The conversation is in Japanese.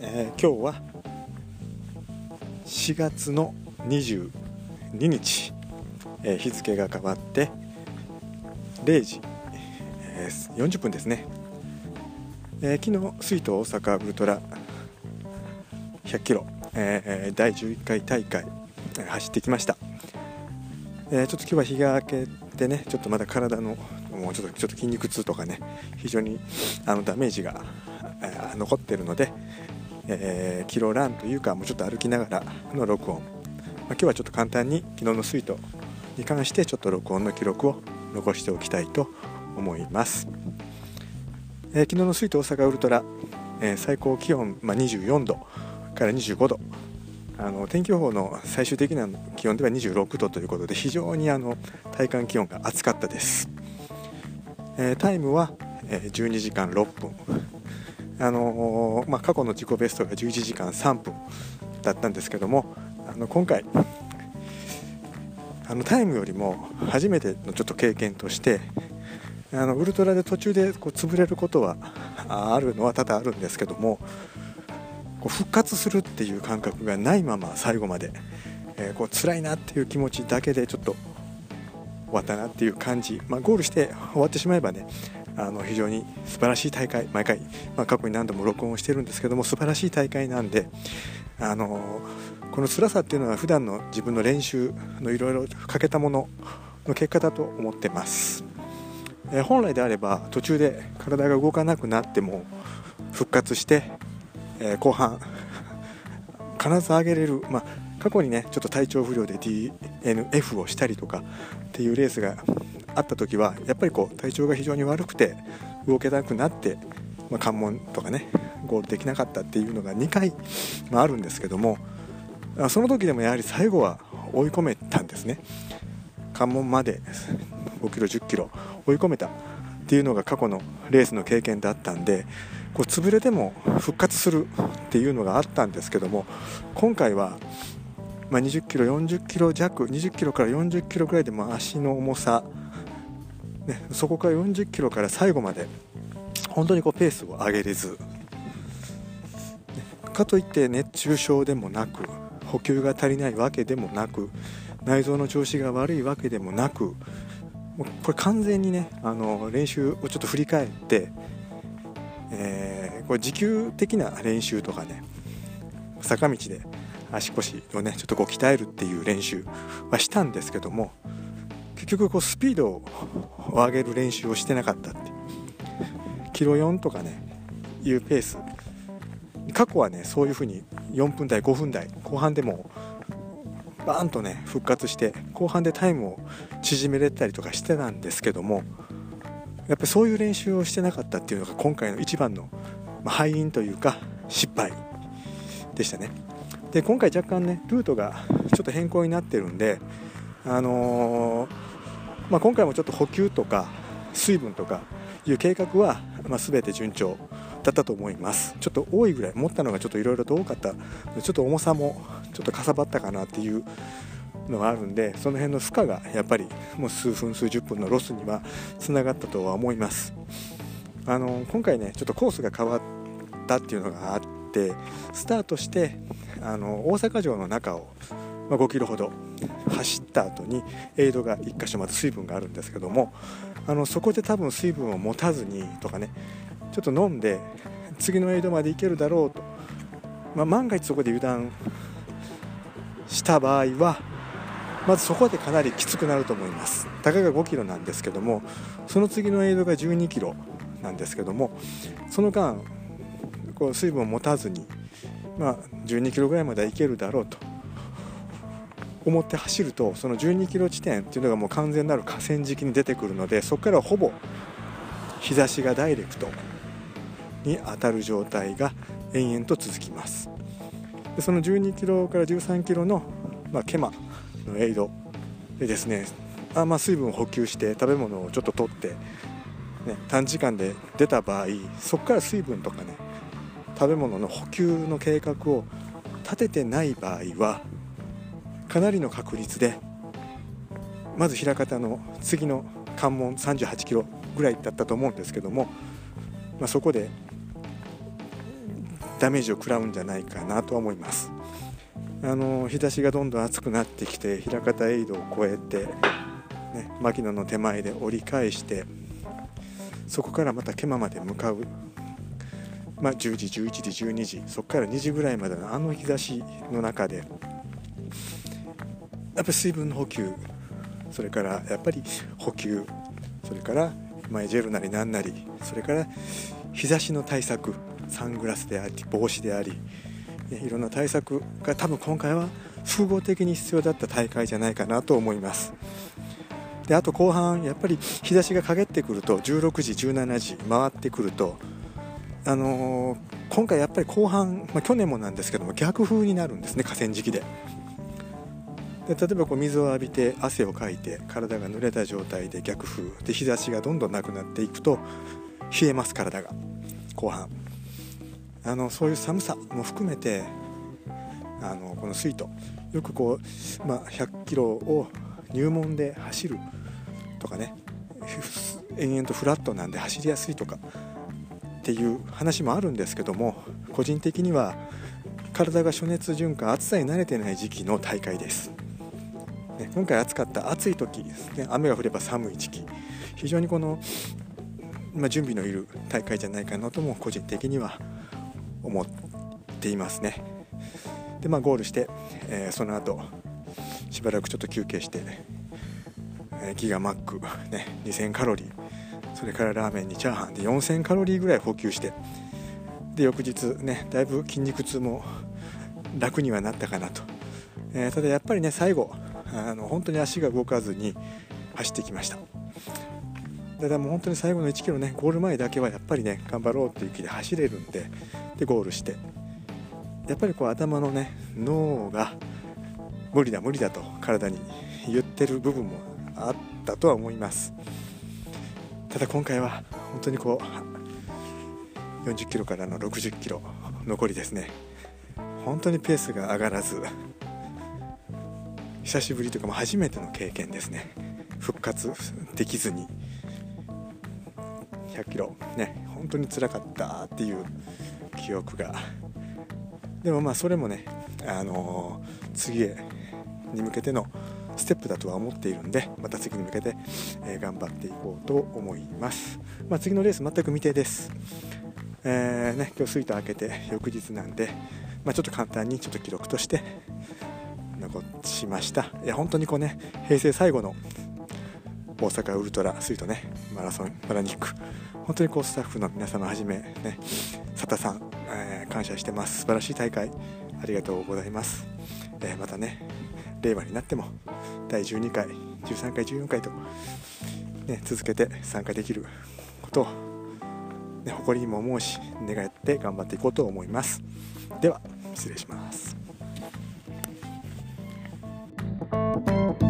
えー、今日は4月の22日、えー、日付が変わって0時、えー、40分ですね、えー、昨日水都大阪ウルトラ100キロ、えー、第11回大会走ってきました、えー、ちょっと今日は日が明けてねちょっとまだ体のもうちょっとちょっと筋肉痛とかね非常にあのダメージが、えー、残ってるので、えー、キロランというかもうちょっと歩きながらの録音、まあ、今日はちょっと簡単に昨日のスイートに関してちょっと録音の記録を残しておきたいと思います、えー、昨日のスイート大阪ウルトラ、えー、最高気温、まあ、24度から25度。あの天気予報の最終的な気温では26度ということで非常にあの体感気温が暑かったです、えー、タイムは、え12時間6分。あのまあ、過去の自己ベストが11時間3分だったんですけどもあの今回あのタイムよりも初めてのちょっと経験としてあのウルトラで途中でこう潰れることはあるのは多々あるんですけどもこう復活するっていう感覚がないまま最後まで、えー、こう辛いなっていう気持ちだけでちょっと終わったなっていう感じ、まあ、ゴールして終わってしまえばねあの非常に素晴らしい大会毎回、まあ、過去に何度も録音をしてるんですけども素晴らしい大会なんであのこの辛さっていうのは普段の自分の練習のいろいろかけたものの結果だと思ってます、えー、本来であれば途中で体が動かなくなっても復活して、えー、後半必ず上げれる、まあ、過去にねちょっと体調不良で DNF をしたりとかっていうレースがあった時はやっぱりこう体調が非常に悪くて動けなくなって、まあ、関門とかねゴールできなかったっていうのが2回、まあ、あるんですけどもその時でもやはり最後は追い込めたんですね。関門まで5キロ1 0キロ追い込めたっていうのが過去のレースの経験だったんでこう潰れても復活するっていうのがあったんですけども今回は、まあ、20キロ40キロ弱20キロから40キロぐらいでも足の重さね、そこから40キロから最後まで本当にこうペースを上げれず、ね、かといって熱中症でもなく補給が足りないわけでもなく内臓の調子が悪いわけでもなくもうこれ完全にねあの練習をちょっと振り返って、えー、これ持久的な練習とかね坂道で足腰をねちょっとこう鍛えるっていう練習はしたんですけども結局こうスピードを上げる練習をしてなかったって。キロ4とかねいうペース。過去はねそういう風に4分台5分台後半でもバーンとね復活して後半でタイムを縮めれたりとかしてたんですけどもやっぱりそういう練習をしてなかったっていうのが今回の一番の、敗因というか失敗でしたね。で今回若干ねルートがちょっと変更になってるんであのーまあ、今回もちょっと補給とか水分とかいう計画は、まあ、全て順調だったと思います。ちょっと多いぐらい持ったのがちょっといろいろと多かった。ちょっと重さもちょっとかさばったかなっていうのがあるんでその辺の負荷がやっぱりもう数分数十分のロスにはつながったとは思います。あの今回ねちょっとコースが変わったっていうのがあってスタートしてあの大阪城の中をま、5キロほど走った後にエイドが1箇所まず水分があるんですけどもあのそこで多分水分を持たずにとかねちょっと飲んで次のエイドまで行けるだろうと、まあ、万が一そこで油断した場合はまずそこでかなりきつくなると思います。たかが5キロなんですけどもその次のエイドが12キロなんですけどもその間こう水分を持たずに、まあ、12キロぐらいまでは行けるだろうと。思って走るとその12キロ地点っていうのがもう完全なる河川敷に出てくるのでそこからほぼ日差しがダイレクトに当たる状態が延々と続きます。でその12キロから13キロの、まあ、ケマのエイドでですねあまあ水分を補給して食べ物をちょっと取って、ね、短時間で出た場合そこから水分とかね食べ物の補給の計画を立ててない場合はかなりの確率でまず枚方の次の関門38キロぐらいだったと思うんですけども、まあ、そこでダメージを食らうんじゃないかなとは思います。あの日差しがどんどん暑くなってきて枚方エイドを越えて、ね、牧野の手前で折り返してそこからまた毛馬まで向かう、まあ、10時11時12時そこから2時ぐらいまでのあの日差しの中でやっぱり水分補給それからやっぱり補給それから前ジェルなりなんなりそれから日差しの対策サングラスであり帽子でありいろんな対策が多分今回は複合的に必要だった大会じゃないかなと思います。であと後半やっぱり日差しが陰ってくると16時17時回ってくるとあのー、今回やっぱり後半、まあ、去年もなんですけども逆風になるんですね河川敷で。で例えばこう水を浴びて汗をかいて体が濡れた状態で逆風で日差しがどんどんなくなっていくと冷えます体が。後半。あのそういう寒さも含めてあのこの水筒よくこう、まあ、100キロを入門で走るとかね延々とフラットなんで走りやすいとかっていう話もあるんですけども個人的には体が暑熱循環暑さに慣れてない時期の大会です、ね、今回暑かった暑い時です、ね、雨が降れば寒い時期。非常にこの、まあ、準備のいる大会じゃないかなとも個人的には思っていますね。でまあゴールして、えー、その後しばらくちょっと休憩して、えー、ギガマック、ね、2000カロリー。それからラーメンにチャーハンで4000カロリーぐらい補給してで翌日ねだいぶ筋肉痛も楽にはなったかなと、えー、ただやっぱりね最後あの本当に足が動かずに走ってきました。ただもう本当に最後の1キロねゴール前だけはやっぱりね頑張ろうっていう気で走れるんででゴールして。やっぱりこう頭のね脳が無理だ無理だと体に言ってる部分もあったとは思います。ただ今回は本当にこう40キロからの60キロ残りですね。本当にペースが上がらず。久しぶりというかも初めての経験ですね。復活できずに。100キロ。ね本当につらかったっていう記憶が。でもまあそれもねあのー、次へに向けてのステップだとは思っているんでまた次に向けて、えー、頑張っていこうと思います、まあ、次のレース全く未定です、えーね、今日スイート開けて翌日なんで、まあ、ちょっと簡単にちょっと記録として残しました。いや本当にこうね平成最後の大阪ウルトラスイートねマラソンパラニック。本当にこうスタッフの皆様はじめね佐田さん、えー、感謝してます。素晴らしい大会ありがとうございます、えー、またね令和になっても第12回13回14回と、ね、続けて参加できることを、ね、誇りにも思うし願って頑張っていこうと思います。では失礼します。Thank you.